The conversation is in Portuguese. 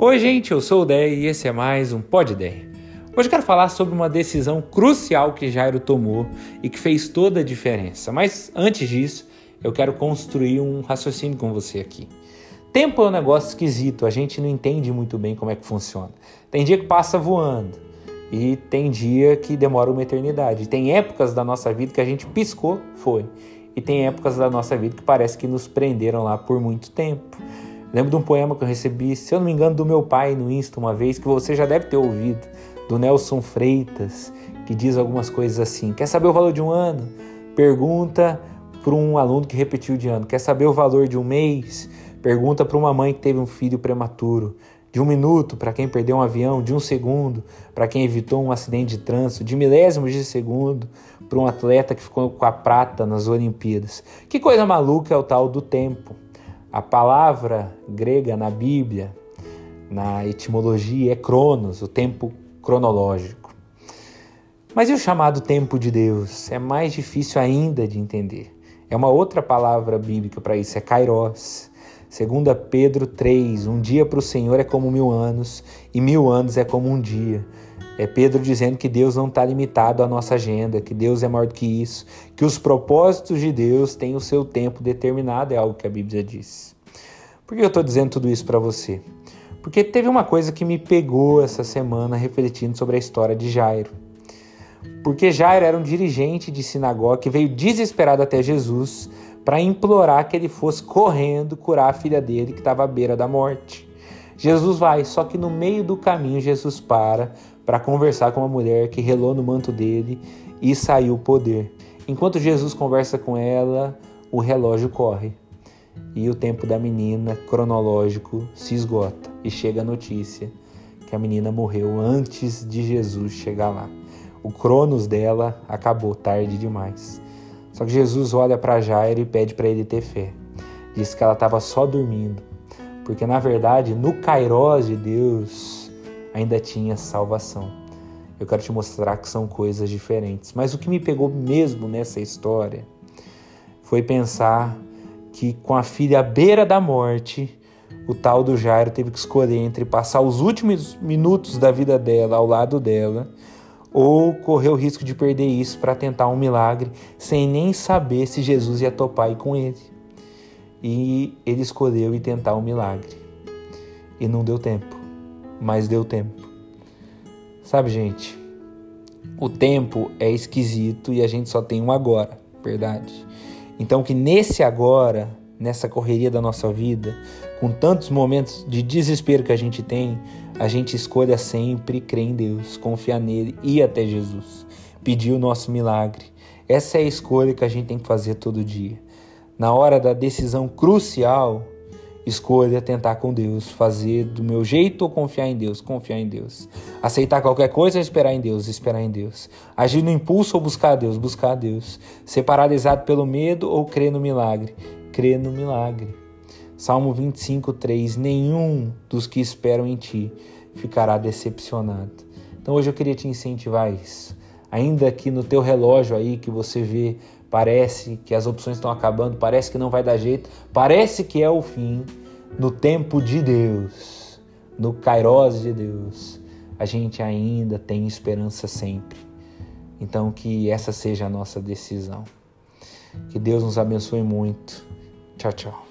Oi, gente, eu sou o Dé e esse é mais um Pod Dé. Hoje quero falar sobre uma decisão crucial que Jairo tomou e que fez toda a diferença. Mas antes disso, eu quero construir um raciocínio com você aqui. Tempo é um negócio esquisito, a gente não entende muito bem como é que funciona. Tem dia que passa voando e tem dia que demora uma eternidade. Tem épocas da nossa vida que a gente piscou, foi. E tem épocas da nossa vida que parece que nos prenderam lá por muito tempo. Lembro de um poema que eu recebi, se eu não me engano, do meu pai no Insta uma vez, que você já deve ter ouvido, do Nelson Freitas, que diz algumas coisas assim: Quer saber o valor de um ano? Pergunta para um aluno que repetiu de ano. Quer saber o valor de um mês? Pergunta para uma mãe que teve um filho prematuro. De um minuto para quem perdeu um avião, de um segundo para quem evitou um acidente de trânsito, de milésimos de segundo para um atleta que ficou com a prata nas Olimpíadas. Que coisa maluca é o tal do tempo. A palavra grega na Bíblia, na etimologia, é cronos, o tempo cronológico. Mas e o chamado tempo de Deus? É mais difícil ainda de entender. É uma outra palavra bíblica para isso, é kairos. Segunda Pedro 3, um dia para o Senhor é como mil anos, e mil anos é como um dia. É Pedro dizendo que Deus não está limitado à nossa agenda, que Deus é maior do que isso, que os propósitos de Deus têm o seu tempo determinado, é algo que a Bíblia diz. Por que eu estou dizendo tudo isso para você? Porque teve uma coisa que me pegou essa semana refletindo sobre a história de Jairo. Porque Jairo era um dirigente de sinagoga que veio desesperado até Jesus para implorar que ele fosse correndo curar a filha dele que estava à beira da morte. Jesus vai, só que no meio do caminho Jesus para para conversar com uma mulher que relou no manto dele e saiu o poder. Enquanto Jesus conversa com ela, o relógio corre e o tempo da menina cronológico se esgota e chega a notícia que a menina morreu antes de Jesus chegar lá. O cronos dela acabou tarde demais. Só que Jesus olha para Jairo e pede para ele ter fé. Diz que ela estava só dormindo, porque na verdade no Kairos de Deus ainda tinha salvação. Eu quero te mostrar que são coisas diferentes. Mas o que me pegou mesmo nessa história foi pensar que com a filha à beira da morte, o tal do Jairo teve que escolher entre passar os últimos minutos da vida dela ao lado dela ou correr o risco de perder isso para tentar um milagre sem nem saber se Jesus ia topar com ele. E ele escolheu ir tentar um milagre. E não deu tempo mas deu tempo. Sabe, gente, o tempo é esquisito e a gente só tem um agora, verdade? Então que nesse agora, nessa correria da nossa vida, com tantos momentos de desespero que a gente tem, a gente escolha sempre crer em Deus, confiar nele, ir até Jesus, pedir o nosso milagre. Essa é a escolha que a gente tem que fazer todo dia. Na hora da decisão crucial, Escolha tentar com Deus, fazer do meu jeito ou confiar em Deus, confiar em Deus. Aceitar qualquer coisa, esperar em Deus, esperar em Deus. Agir no impulso ou buscar Deus, buscar Deus. Ser paralisado pelo medo ou crer no milagre, crer no milagre. Salmo 25, 3: Nenhum dos que esperam em ti ficará decepcionado. Então hoje eu queria te incentivar a isso. Ainda que no teu relógio aí que você vê parece que as opções estão acabando, parece que não vai dar jeito, parece que é o fim. No tempo de Deus, no Kairos de Deus, a gente ainda tem esperança sempre. Então, que essa seja a nossa decisão. Que Deus nos abençoe muito. Tchau, tchau.